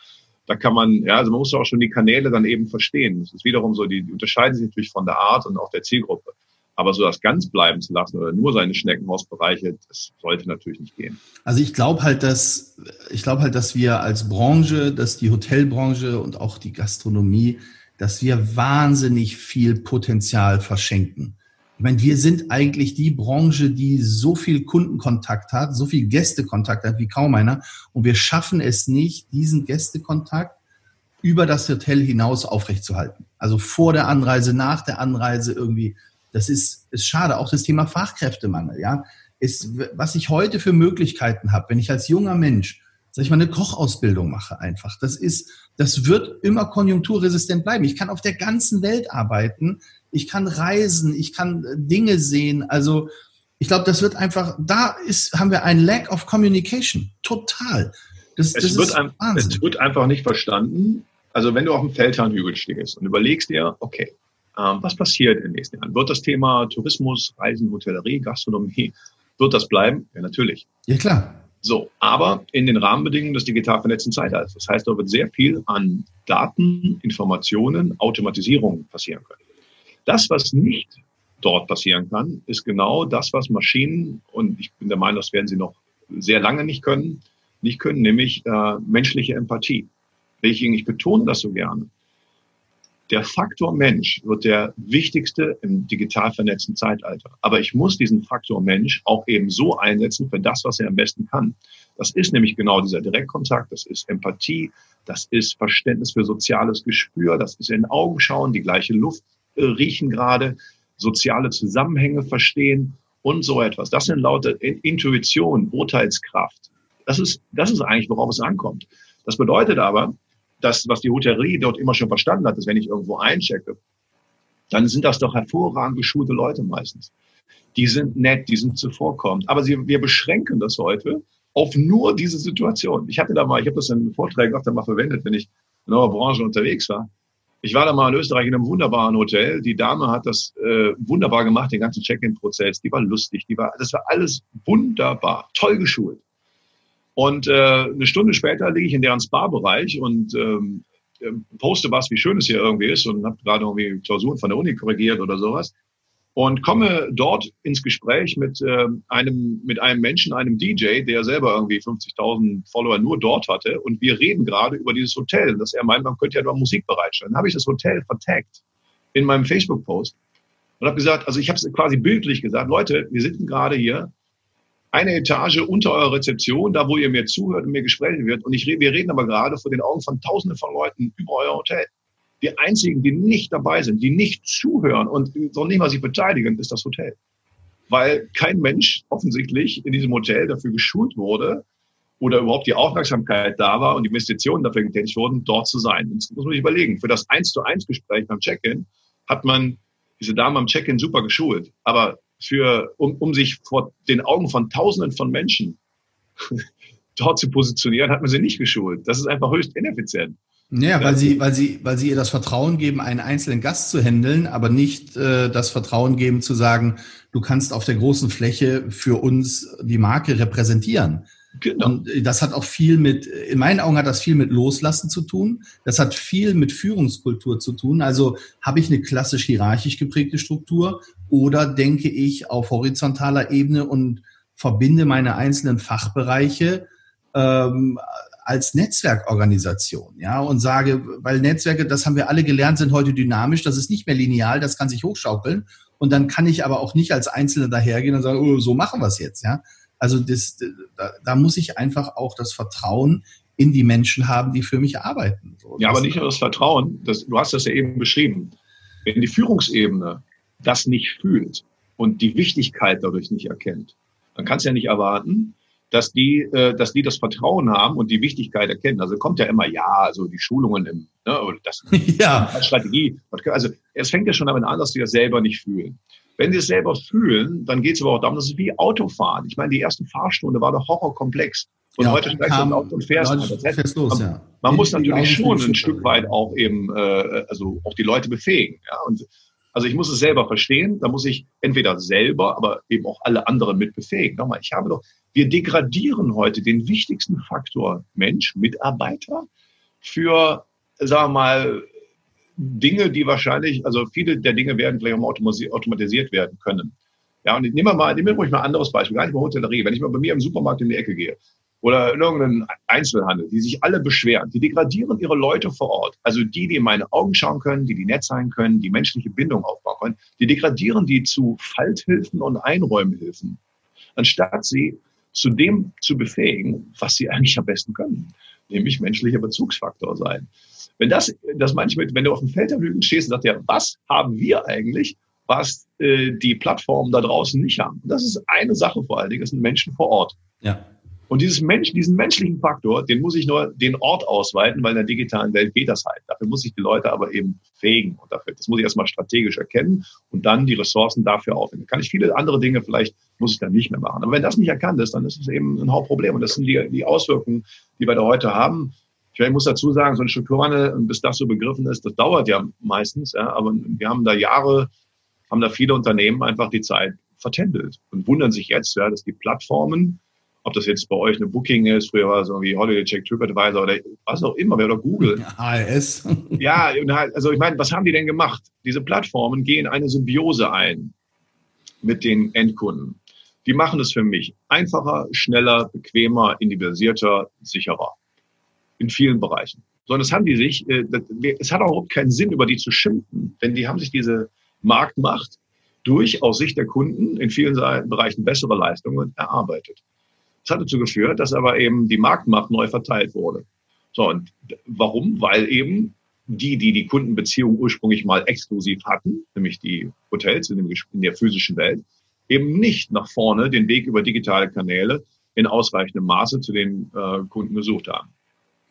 da kann man, ja, also man muss auch schon die Kanäle dann eben verstehen. Das ist wiederum so, die, die unterscheiden sich natürlich von der Art und auch der Zielgruppe. Aber so das ganz bleiben zu lassen oder nur seine Schneckenhausbereiche, das sollte natürlich nicht gehen. Also ich glaube halt, dass ich glaube halt, dass wir als Branche, dass die Hotelbranche und auch die Gastronomie, dass wir wahnsinnig viel Potenzial verschenken. Ich meine, wir sind eigentlich die Branche, die so viel Kundenkontakt hat, so viel Gästekontakt hat wie kaum einer. Und wir schaffen es nicht, diesen Gästekontakt über das Hotel hinaus aufrechtzuerhalten. Also vor der Anreise, nach der Anreise irgendwie. Das ist, ist schade. Auch das Thema Fachkräftemangel, ja. Ist, was ich heute für Möglichkeiten habe, wenn ich als junger Mensch, sag ich mal, eine Kochausbildung mache einfach. Das ist, das wird immer konjunkturresistent bleiben. Ich kann auf der ganzen Welt arbeiten ich kann reisen, ich kann äh, Dinge sehen. Also ich glaube, das wird einfach, da ist, haben wir ein Lack of Communication. Total. Das, es, das wird ein, es wird einfach nicht verstanden. Also wenn du auf dem Feldherrnhügel stehst und überlegst dir, okay, ähm, was passiert in den nächsten Jahren? Wird das Thema Tourismus, Reisen, Hotellerie, Gastronomie Wird das bleiben? Ja, natürlich. Ja, klar. So, aber in den Rahmenbedingungen des digital vernetzten Zeitalters. Das heißt, da wird sehr viel an Daten, Informationen, Automatisierung passieren können. Das, was nicht dort passieren kann, ist genau das, was Maschinen, und ich bin der Meinung, das werden sie noch sehr lange nicht können, nicht können, nämlich äh, menschliche Empathie. Ich betone das so gerne. Der Faktor Mensch wird der wichtigste im digital vernetzten Zeitalter. Aber ich muss diesen Faktor Mensch auch eben so einsetzen für das, was er am besten kann. Das ist nämlich genau dieser Direktkontakt, das ist Empathie, das ist Verständnis für soziales Gespür, das ist in Augen schauen, die gleiche Luft riechen gerade, soziale Zusammenhänge verstehen und so etwas. Das sind lauter Intuition, Urteilskraft. Das ist, das ist eigentlich, worauf es ankommt. Das bedeutet aber, das, was die Hotellerie dort immer schon verstanden hat, ist, wenn ich irgendwo einchecke, dann sind das doch hervorragend geschulte Leute meistens. Die sind nett, die sind zuvorkommend. Aber sie, wir beschränken das heute auf nur diese Situation. Ich hatte da mal, ich habe das in Vorträgen öfter mal verwendet, wenn ich in eurer Branche unterwegs war. Ich war da mal in Österreich in einem wunderbaren Hotel. Die Dame hat das äh, wunderbar gemacht, den ganzen Check-in-Prozess. Die war lustig, die war, das war alles wunderbar, toll geschult. Und äh, eine Stunde später liege ich in deren Spa-Bereich und ähm, ähm, poste was, wie schön es hier irgendwie ist und habe gerade irgendwie Klausuren von der Uni korrigiert oder sowas und komme dort ins Gespräch mit äh, einem mit einem Menschen, einem DJ, der selber irgendwie 50.000 Follower nur dort hatte und wir reden gerade über dieses Hotel, dass er meint, man könnte ja nur Musik bereitstellen. Dann habe ich das Hotel vertagt in meinem Facebook-Post und habe gesagt, also ich habe es quasi bildlich gesagt, Leute, wir sitzen gerade hier eine Etage unter eurer Rezeption, da wo ihr mir zuhört und mir Gespräche wird. Und ich, wir reden aber gerade vor den Augen von Tausenden von Leuten über euer Hotel. Die einzigen, die nicht dabei sind, die nicht zuhören und noch nicht mal sich beteiligen, ist das Hotel. Weil kein Mensch offensichtlich in diesem Hotel dafür geschult wurde oder überhaupt die Aufmerksamkeit da war und die Investitionen dafür getätigt wurden, dort zu sein. Das muss man sich überlegen. Für das eins zu eins Gespräch beim Check-in hat man diese Dame am Check-in super geschult. Aber für, um, um sich vor den Augen von Tausenden von Menschen dort zu positionieren, hat man sie nicht geschult. Das ist einfach höchst ineffizient. Ja, weil sie, weil sie, weil sie ihr das Vertrauen geben, einen einzelnen Gast zu handeln, aber nicht äh, das Vertrauen geben zu sagen, du kannst auf der großen Fläche für uns die Marke repräsentieren. Genau. Und das hat auch viel mit, in meinen Augen hat das viel mit Loslassen zu tun. Das hat viel mit Führungskultur zu tun. Also habe ich eine klassisch hierarchisch geprägte Struktur oder denke ich auf horizontaler Ebene und verbinde meine einzelnen Fachbereiche ähm, als Netzwerkorganisation, ja, und sage, weil Netzwerke, das haben wir alle gelernt, sind heute dynamisch, das ist nicht mehr lineal, das kann sich hochschaukeln. Und dann kann ich aber auch nicht als Einzelner dahergehen und sagen, oh, so machen wir es jetzt, ja. Also das, da, da muss ich einfach auch das Vertrauen in die Menschen haben, die für mich arbeiten. So, ja, aber nicht nur das Vertrauen, das, du hast das ja eben beschrieben. Wenn die Führungsebene das nicht fühlt und die Wichtigkeit dadurch nicht erkennt, dann kannst du ja nicht erwarten, dass die, äh, dass die das Vertrauen haben und die Wichtigkeit erkennen. Also kommt ja immer, ja, also die Schulungen im, ne, oder das ja. Strategie. Also es fängt ja schon damit an, dass die das selber nicht fühlen. Wenn sie es selber fühlen, dann geht es aber auch darum, dass es wie Autofahren. Ich meine, die erste Fahrstunde war doch horrorkomplex. Und ja, heute steigst du ins Auto und fährst. Das heißt, los, man, ja. man muss natürlich schon ein Stück weit auch eben, äh, also auch die Leute befähigen. Ja? Und also ich muss es selber verstehen, da muss ich entweder selber, aber eben auch alle anderen mit befähigen. Nochmal, ich habe doch, wir degradieren heute den wichtigsten Faktor Mensch, Mitarbeiter für, sagen wir mal, Dinge, die wahrscheinlich, also viele der Dinge werden vielleicht auch automatisiert werden können. Ja, und nehmen wir mal, nehmen wir ruhig mal ein anderes Beispiel, gar nicht mal Hotellerie. Wenn ich mal bei mir im Supermarkt in die Ecke gehe oder in irgendeinen Einzelhandel, die sich alle beschweren, die degradieren ihre Leute vor Ort. Also die, die in meine Augen schauen können, die die nett sein können, die menschliche Bindung aufbauen können, die degradieren die zu Falthilfen und Einräumhilfen, anstatt sie zu dem zu befähigen, was sie eigentlich am besten können, nämlich menschlicher Bezugsfaktor sein. Wenn das, das mit, wenn du auf dem Feld der Lügen stehst und sagst, ja, was haben wir eigentlich, was äh, die Plattformen da draußen nicht haben? Das ist eine Sache vor allen Dingen, das sind Menschen vor Ort. Ja. Und dieses Mensch, diesen menschlichen Faktor, den muss ich nur den Ort ausweiten, weil in der digitalen Welt geht das halt. Dafür muss ich die Leute aber eben fähigen und dafür, das muss ich erstmal strategisch erkennen und dann die Ressourcen dafür aufwenden. Kann ich viele andere Dinge vielleicht, muss ich dann nicht mehr machen. Aber wenn das nicht erkannt ist, dann ist es eben ein Hauptproblem. Und das sind die, die Auswirkungen, die wir da heute haben. Ich muss dazu sagen, so ein Strukturwandel, bis das so begriffen ist, das dauert ja meistens, ja, aber wir haben da Jahre, haben da viele Unternehmen einfach die Zeit vertändelt und wundern sich jetzt, ja, dass die Plattformen, ob das jetzt bei euch eine Booking ist, früher war es irgendwie Holiday Check, TripAdvisor oder was auch immer, oder Google. ALS. ja, halt, also ich meine, was haben die denn gemacht? Diese Plattformen gehen eine Symbiose ein mit den Endkunden. Die machen es für mich einfacher, schneller, bequemer, individualisierter, sicherer. In vielen Bereichen. Sondern es haben die sich, äh, es hat auch überhaupt keinen Sinn, über die zu schimpfen, denn die haben sich diese Marktmacht durch aus Sicht der Kunden in vielen Bereichen bessere Leistungen erarbeitet. Das hat dazu geführt, dass aber eben die Marktmacht neu verteilt wurde. So, und warum? Weil eben die, die die Kundenbeziehung ursprünglich mal exklusiv hatten, nämlich die Hotels in, der physischen Welt, eben nicht nach vorne den Weg über digitale Kanäle in ausreichendem Maße zu den äh, Kunden gesucht haben.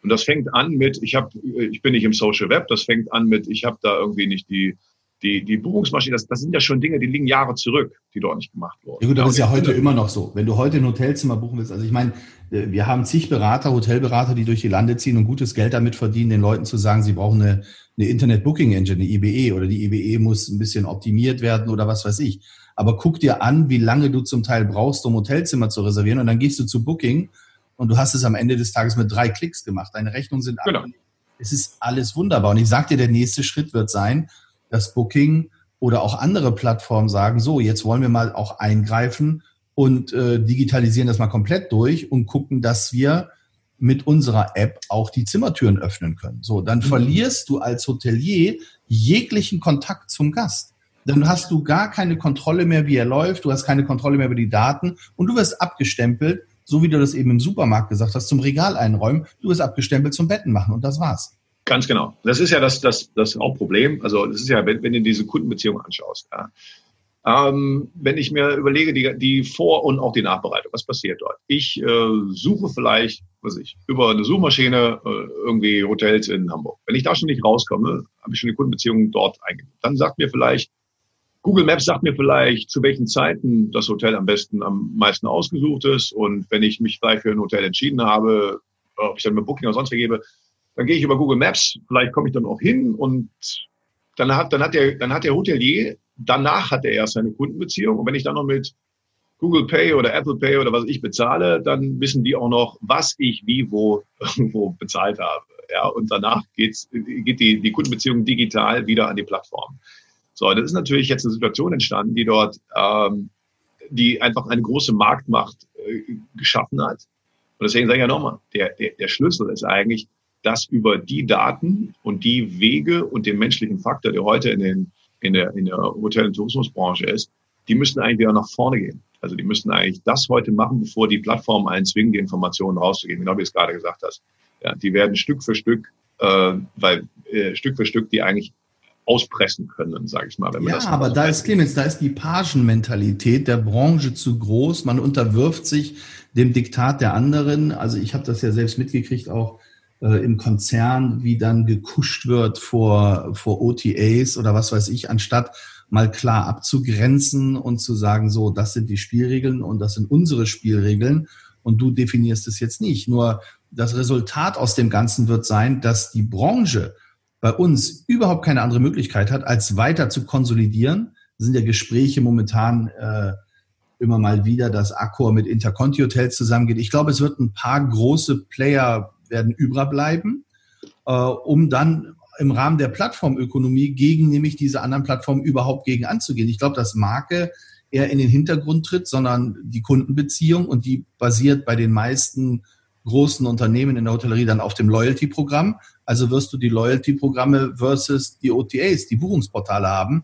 Und das fängt an mit, ich habe, ich bin nicht im Social Web, das fängt an mit, ich habe da irgendwie nicht die die, die Buchungsmaschine, das, das sind ja schon Dinge, die liegen Jahre zurück, die dort nicht gemacht wurden. Ja gut, das ist ja heute immer noch so. Wenn du heute ein Hotelzimmer buchen willst, also ich meine, äh, wir haben zig Berater, Hotelberater, die durch die Lande ziehen und gutes Geld damit verdienen, den Leuten zu sagen, sie brauchen eine, eine Internet Booking Engine, eine IBE oder die IBE muss ein bisschen optimiert werden oder was weiß ich. Aber guck dir an, wie lange du zum Teil brauchst, um Hotelzimmer zu reservieren und dann gehst du zu Booking und du hast es am Ende des Tages mit drei Klicks gemacht. Deine Rechnungen sind genau. alle. Es ist alles wunderbar. Und ich sag dir, der nächste Schritt wird sein, dass Booking oder auch andere Plattformen sagen, so, jetzt wollen wir mal auch eingreifen und äh, digitalisieren das mal komplett durch und gucken, dass wir mit unserer App auch die Zimmertüren öffnen können. So, dann mhm. verlierst du als Hotelier jeglichen Kontakt zum Gast dann hast du gar keine Kontrolle mehr, wie er läuft, du hast keine Kontrolle mehr über die Daten und du wirst abgestempelt, so wie du das eben im Supermarkt gesagt hast, zum Regal einräumen, du wirst abgestempelt zum Betten machen und das war's. Ganz genau. Das ist ja das, das, das Hauptproblem. Also das ist ja, wenn, wenn du diese Kundenbeziehung anschaust. Ja. Ähm, wenn ich mir überlege, die, die Vor- und auch die Nachbereitung, was passiert dort? Ich äh, suche vielleicht, was ich, über eine Suchmaschine äh, irgendwie Hotels in Hamburg. Wenn ich da schon nicht rauskomme, habe ich schon die Kundenbeziehung dort eingegeben. Dann sagt mir vielleicht Google Maps sagt mir vielleicht, zu welchen Zeiten das Hotel am besten am meisten ausgesucht ist. Und wenn ich mich vielleicht für ein Hotel entschieden habe, ob ich dann mit Booking oder sonst gebe, dann gehe ich über Google Maps. Vielleicht komme ich dann auch hin und dann hat, dann hat der, dann hat der Hotelier, danach hat er erst seine Kundenbeziehung. Und wenn ich dann noch mit Google Pay oder Apple Pay oder was ich bezahle, dann wissen die auch noch, was ich wie wo, wo bezahlt habe. Ja, und danach geht's, geht die, die Kundenbeziehung digital wieder an die Plattform. So, das ist natürlich jetzt eine Situation entstanden, die dort, ähm, die einfach eine große Marktmacht äh, geschaffen hat. Und deswegen sage ich ja nochmal, der, der, der Schlüssel ist eigentlich, dass über die Daten und die Wege und den menschlichen Faktor, der heute in, den, in, der, in der Hotel- und Tourismusbranche ist, die müssten eigentlich wieder nach vorne gehen. Also die müssten eigentlich das heute machen, bevor die Plattformen einen zwingen, die Informationen rauszugeben, genau wie du es gerade gesagt hast. Ja, die werden Stück für Stück, äh, weil äh, Stück für Stück die eigentlich auspressen können, sage ich mal. Wenn man ja, das aber da ist Clemens, da ist die Pagenmentalität der Branche zu groß. Man unterwirft sich dem Diktat der anderen. Also ich habe das ja selbst mitgekriegt, auch im Konzern, wie dann gekuscht wird vor, vor OTAs oder was weiß ich, anstatt mal klar abzugrenzen und zu sagen, so, das sind die Spielregeln und das sind unsere Spielregeln und du definierst es jetzt nicht. Nur das Resultat aus dem Ganzen wird sein, dass die Branche bei uns überhaupt keine andere Möglichkeit hat, als weiter zu konsolidieren. Das sind ja Gespräche momentan äh, immer mal wieder, dass Accor mit Interconti Hotels zusammengeht. Ich glaube, es wird ein paar große Player werden überbleiben, äh, um dann im Rahmen der Plattformökonomie gegen nämlich diese anderen Plattformen überhaupt gegen anzugehen. Ich glaube, dass Marke eher in den Hintergrund tritt, sondern die Kundenbeziehung und die basiert bei den meisten großen Unternehmen in der Hotellerie dann auf dem Loyalty-Programm. Also wirst du die Loyalty-Programme versus die OTAs, die Buchungsportale haben.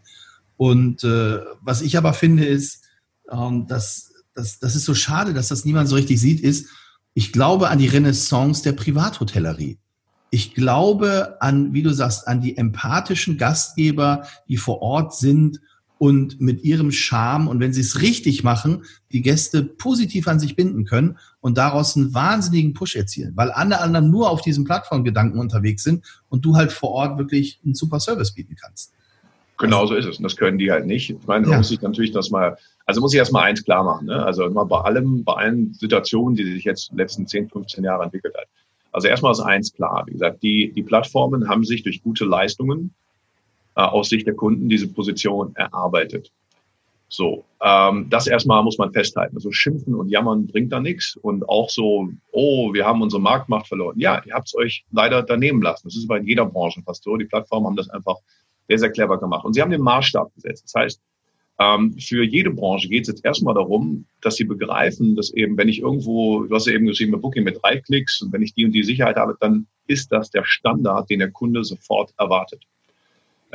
Und äh, was ich aber finde, ist, ähm, dass, dass das ist so schade, dass das niemand so richtig sieht, ist, ich glaube an die Renaissance der Privathotellerie. Ich glaube an, wie du sagst, an die empathischen Gastgeber, die vor Ort sind und mit ihrem Charme und wenn sie es richtig machen, die Gäste positiv an sich binden können und daraus einen wahnsinnigen Push erzielen, weil alle anderen nur auf diesen Plattformgedanken unterwegs sind und du halt vor Ort wirklich einen super Service bieten kannst. Genau so ist es. Und das können die halt nicht. Ich meine, ja. muss ich natürlich das mal, also muss ich erstmal eins klar machen. Ne? Also immer bei allem, bei allen Situationen, die sich jetzt in den letzten 10, 15 Jahren entwickelt hat. Also erstmal ist eins klar. Wie gesagt, die, die Plattformen haben sich durch gute Leistungen äh, aus Sicht der Kunden diese Position erarbeitet. So, ähm, das erstmal muss man festhalten. Also schimpfen und jammern bringt da nichts. Und auch so, oh, wir haben unsere Marktmacht verloren. Ja, ihr habt es euch leider daneben lassen. Das ist aber in jeder Branche fast so. Die Plattformen haben das einfach sehr, sehr clever gemacht. Und sie haben den Maßstab gesetzt. Das heißt, ähm, für jede Branche geht es jetzt erstmal darum, dass sie begreifen, dass eben, wenn ich irgendwo, du hast ja eben geschrieben, bei Booking mit drei Klicks und wenn ich die und die Sicherheit habe, dann ist das der Standard, den der Kunde sofort erwartet.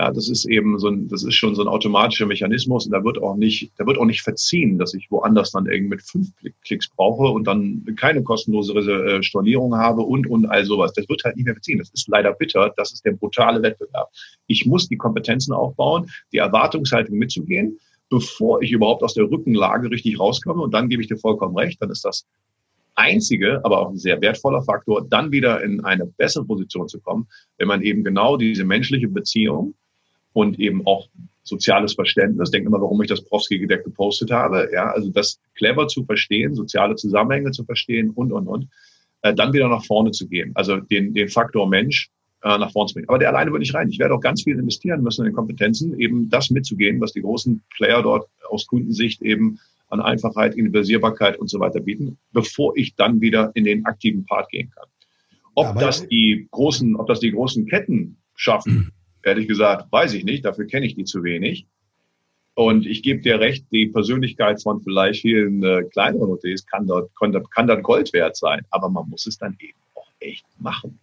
Ja, das ist eben so ein, das ist schon so ein automatischer Mechanismus und da wird auch nicht, da wird auch nicht verziehen, dass ich woanders dann irgendwie mit fünf Klicks brauche und dann keine kostenlose äh, Stornierung habe und, und all sowas. Das wird halt nicht mehr verziehen. Das ist leider bitter. Das ist der brutale Wettbewerb. Ich muss die Kompetenzen aufbauen, die Erwartungshaltung mitzugehen, bevor ich überhaupt aus der Rückenlage richtig rauskomme. Und dann gebe ich dir vollkommen recht. Dann ist das einzige, aber auch ein sehr wertvoller Faktor, dann wieder in eine bessere Position zu kommen, wenn man eben genau diese menschliche Beziehung und eben auch soziales Verständnis. Denkt immer, warum ich das Profski-Gedeck gepostet habe. Ja, also das clever zu verstehen, soziale Zusammenhänge zu verstehen und, und, und. Äh, dann wieder nach vorne zu gehen. Also den, den Faktor Mensch äh, nach vorne zu bringen. Aber der alleine wird nicht rein. Ich werde auch ganz viel investieren müssen in den Kompetenzen, eben das mitzugehen, was die großen Player dort aus Kundensicht eben an Einfachheit, Universierbarkeit und so weiter bieten, bevor ich dann wieder in den aktiven Part gehen kann. Ob ja, das die großen, ob das die großen Ketten schaffen, Ehrlich gesagt, weiß ich nicht, dafür kenne ich die zu wenig. Und ich gebe dir recht, die Persönlichkeit von vielleicht vielen äh, kleineren Hotels kann dort, kann, kann dann Gold wert sein, aber man muss es dann eben auch echt machen.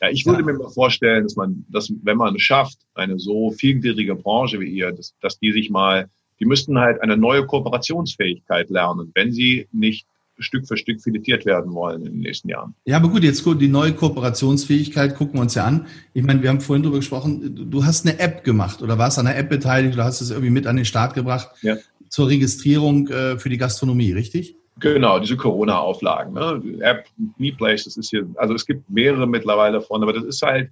Ja, ich würde ja. mir mal vorstellen, dass man, dass wenn man es schafft, eine so vielgliedrige Branche wie ihr, dass, dass die sich mal, die müssten halt eine neue Kooperationsfähigkeit lernen, wenn sie nicht Stück für Stück filetiert werden wollen in den nächsten Jahren. Ja, aber gut, jetzt die neue Kooperationsfähigkeit gucken wir uns ja an. Ich meine, wir haben vorhin darüber gesprochen, du hast eine App gemacht oder warst an einer App beteiligt oder hast es irgendwie mit an den Start gebracht ja. zur Registrierung äh, für die Gastronomie, richtig? Genau, diese Corona-Auflagen. Ne? App, MePlace, das ist hier, also es gibt mehrere mittlerweile davon, aber das ist halt,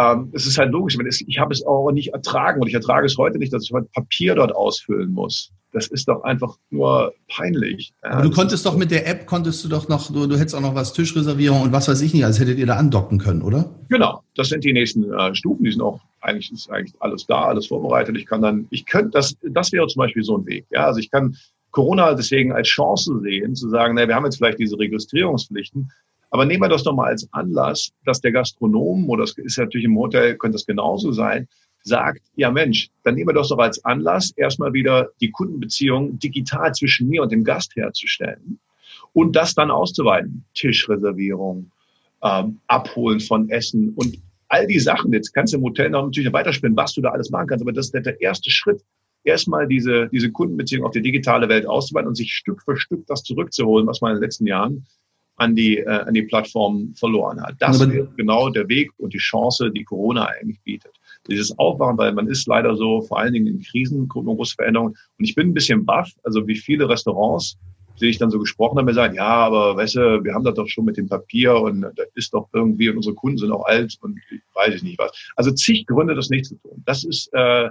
ähm, es ist halt logisch. Ich, ich habe es auch nicht ertragen und ich ertrage es heute nicht, dass ich heute Papier dort ausfüllen muss das ist doch einfach nur peinlich. Aber du konntest doch mit der App, konntest du doch noch, du, du hättest auch noch was Tischreservierung und was weiß ich nicht, als hättet ihr da andocken können, oder? Genau, das sind die nächsten äh, Stufen, die sind auch, eigentlich ist eigentlich alles da, alles vorbereitet. Ich kann dann, ich könnte, das, das wäre zum Beispiel so ein Weg. Ja, also ich kann Corona deswegen als Chance sehen, zu sagen, naja, wir haben jetzt vielleicht diese Registrierungspflichten, aber nehmen wir das doch mal als Anlass, dass der Gastronom, oder das ist natürlich im Hotel, könnte das genauso sein, sagt, ja Mensch, dann nehmen wir das doch als Anlass, erstmal wieder die Kundenbeziehung digital zwischen mir und dem Gast herzustellen und das dann auszuweiten. Tischreservierung, ähm, Abholen von Essen und all die Sachen. Jetzt kannst du im Hotel noch natürlich weiterspinnen, was du da alles machen kannst, aber das ist der erste Schritt, erstmal diese, diese Kundenbeziehung auf die digitale Welt auszuweiten und sich Stück für Stück das zurückzuholen, was man in den letzten Jahren an die, äh, an die Plattform verloren hat. Das ist genau der Weg und die Chance, die Corona eigentlich bietet dieses Aufwachen, weil man ist leider so, vor allen Dingen in Krisen, große Veränderungen. Und ich bin ein bisschen baff, also wie viele Restaurants, die ich dann so gesprochen habe, mir sagen, ja, aber weißt du, wir haben das doch schon mit dem Papier und das ist doch irgendwie, und unsere Kunden sind auch alt und ich weiß ich nicht was. Also zig Gründe, das nicht zu tun. Das ist äh,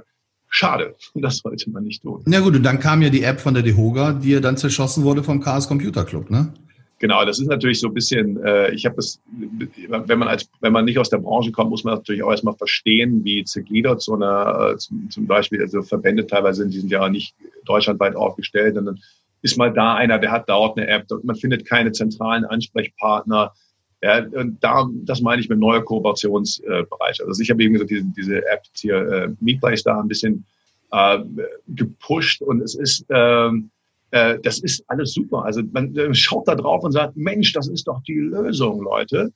schade. Das sollte man nicht tun. Na gut, und dann kam ja die App von der Dehoga, die ja dann zerschossen wurde vom Chaos Computer Club, ne? Genau, das ist natürlich so ein bisschen, äh, ich habe das, wenn man als, wenn man nicht aus der Branche kommt, muss man natürlich auch erstmal verstehen, wie zergliedert so eine, äh, zum, zum Beispiel, also Verbände teilweise sind, die sind ja nicht deutschlandweit aufgestellt, dann ist mal da einer, der hat dort eine App, man findet keine zentralen Ansprechpartner. Ja, und da, das meine ich mit neuer Kooperationsbereich. Also ich habe eben gesagt, diese, diese App hier, äh, Meetplace da ein bisschen äh, gepusht und es ist, ähm, äh, das ist alles super. Also man äh, schaut da drauf und sagt, Mensch, das ist doch die Lösung, Leute.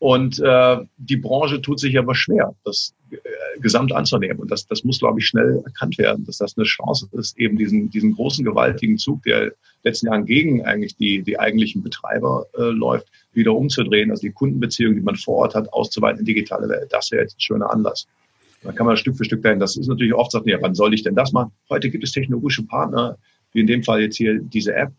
Und äh, die Branche tut sich aber schwer, das äh, gesamt anzunehmen. Und das, das muss, glaube ich, schnell erkannt werden, dass das eine Chance ist, eben diesen, diesen großen, gewaltigen Zug, der letzten Jahren gegen eigentlich die, die eigentlichen Betreiber äh, läuft, wieder umzudrehen. Also die Kundenbeziehungen, die man vor Ort hat, auszuweiten in digitale Welt. Das wäre jetzt ein schöner Anlass. Dann kann man Stück für Stück dahin. Das ist natürlich oft sagt, ja, wann soll ich denn das machen? Heute gibt es technologische Partner, wie in dem Fall jetzt hier diese App,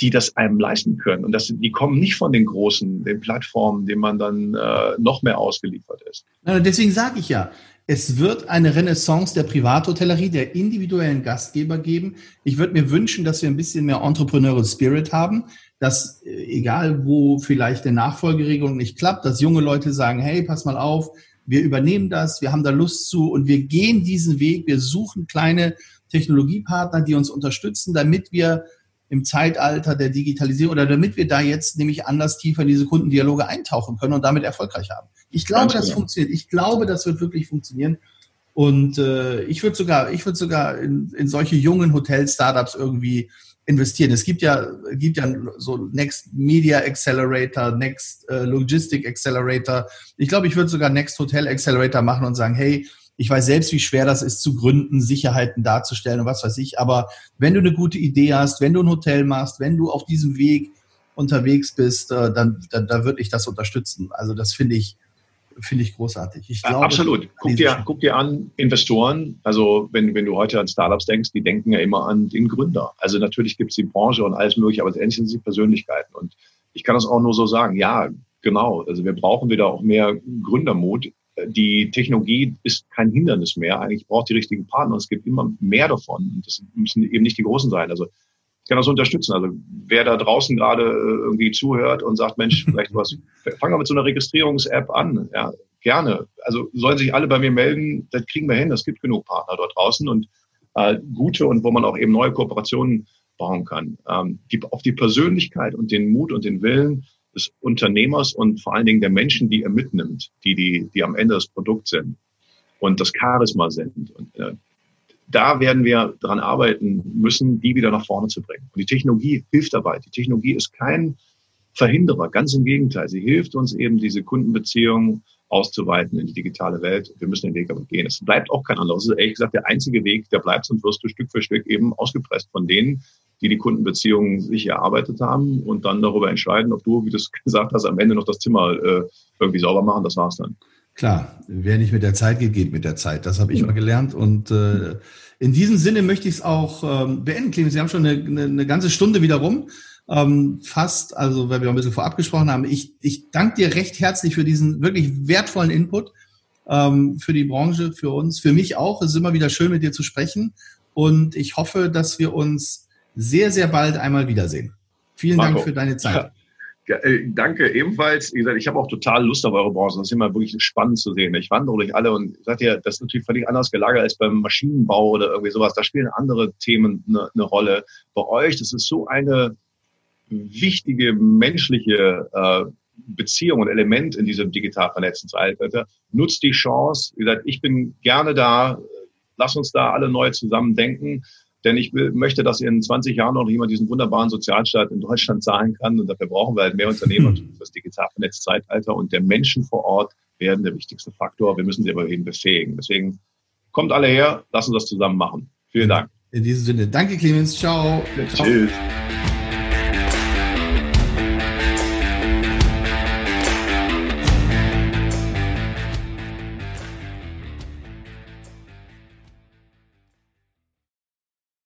die das einem leisten können. Und das, die kommen nicht von den großen, den Plattformen, denen man dann äh, noch mehr ausgeliefert ist. deswegen sage ich ja, es wird eine Renaissance der Privathotellerie, der individuellen Gastgeber geben. Ich würde mir wünschen, dass wir ein bisschen mehr Entrepreneurial Spirit haben, dass äh, egal wo vielleicht eine Nachfolgeregelung nicht klappt, dass junge Leute sagen, hey, pass mal auf, wir übernehmen das, wir haben da Lust zu und wir gehen diesen Weg, wir suchen kleine Technologiepartner, die uns unterstützen, damit wir im Zeitalter der Digitalisierung oder damit wir da jetzt nämlich anders tiefer in diese Kundendialoge eintauchen können und damit erfolgreich haben. Ich glaube, das genau. funktioniert. Ich glaube, das wird wirklich funktionieren. Und äh, ich würde sogar, ich würde sogar in, in solche jungen Hotel-Startups irgendwie investieren. Es gibt ja, gibt ja so Next Media Accelerator, Next äh, Logistic Accelerator. Ich glaube, ich würde sogar Next Hotel Accelerator machen und sagen, hey, ich weiß selbst, wie schwer das ist zu gründen, Sicherheiten darzustellen und was weiß ich. Aber wenn du eine gute Idee hast, wenn du ein Hotel machst, wenn du auf diesem Weg unterwegs bist, äh, dann, dann, dann würde ich das unterstützen. Also das finde ich, finde ich großartig. Ich glaube, Absolut. Guck dir, guck dir an, Investoren, also wenn, wenn du heute an Startups denkst, die denken ja immer an den Gründer. Also natürlich gibt es die Branche und alles mögliche, aber letztendlich sind sie Persönlichkeiten. Und ich kann das auch nur so sagen, ja, genau. Also wir brauchen wieder auch mehr Gründermut die Technologie ist kein Hindernis mehr. Eigentlich braucht die richtigen Partner. Es gibt immer mehr davon. Das müssen eben nicht die Großen sein. Also ich kann das unterstützen. Also wer da draußen gerade äh, irgendwie zuhört und sagt, Mensch, vielleicht was, fangen wir mit so einer Registrierungs-App an. Ja, gerne. Also sollen sich alle bei mir melden. Das kriegen wir hin. Es gibt genug Partner dort draußen und äh, gute und wo man auch eben neue Kooperationen bauen kann. Ähm, die, auf die Persönlichkeit und den Mut und den Willen des Unternehmers und vor allen Dingen der Menschen, die er mitnimmt, die, die, die am Ende das Produkt sind und das Charisma sind. Und äh, da werden wir daran arbeiten müssen, die wieder nach vorne zu bringen. Und die Technologie hilft dabei. Die Technologie ist kein Verhinderer, ganz im Gegenteil. Sie hilft uns eben, diese Kundenbeziehungen auszuweiten in die digitale Welt. Wir müssen den Weg aber gehen. Es bleibt auch kein anderes. Das ist ehrlich gesagt der einzige Weg, der bleibt, sonst wirst du Stück für Stück eben ausgepresst von denen, die die Kundenbeziehungen sich erarbeitet haben und dann darüber entscheiden, ob du, wie du es gesagt hast, am Ende noch das Zimmer äh, irgendwie sauber machen. Das war's dann. Klar, wer nicht mit der Zeit geht, geht mit der Zeit. Das habe ich mal gelernt. Und äh, in diesem Sinne möchte ich es auch ähm, beenden, Clemens. Sie haben schon eine, eine, eine ganze Stunde wieder rum. Ähm, fast, also weil wir ein bisschen vorab gesprochen haben. Ich, ich danke dir recht herzlich für diesen wirklich wertvollen Input ähm, für die Branche, für uns, für mich auch. Es ist immer wieder schön, mit dir zu sprechen. Und ich hoffe, dass wir uns sehr, sehr bald einmal wiedersehen. Vielen Marco. Dank für deine Zeit. Ja, äh, danke ebenfalls. Wie gesagt, ich habe auch total Lust auf eure Branche. Das ist immer wirklich spannend zu sehen. Ich wandere durch alle und sagt ja, das ist natürlich völlig anders gelagert als beim Maschinenbau oder irgendwie sowas. Da spielen andere Themen eine, eine Rolle. Bei euch, das ist so eine wichtige menschliche äh, Beziehung und Element in diesem digital vernetzten Zeitalter. Nutzt die Chance. Wie gesagt, ich bin gerne da. Lass uns da alle neu zusammen denken. Denn ich will, möchte, dass in 20 Jahren noch jemand diesen wunderbaren Sozialstaat in Deutschland zahlen kann. Und dafür brauchen wir halt mehr Unternehmer für das digital vernetzte Zeitalter. Und der Menschen vor Ort werden der wichtigste Faktor. Wir müssen sie aber eben befähigen. Deswegen kommt alle her, lassen uns das zusammen machen. Vielen Dank. In diesem Sinne, danke Clemens. Ciao. Ciao. Tschüss.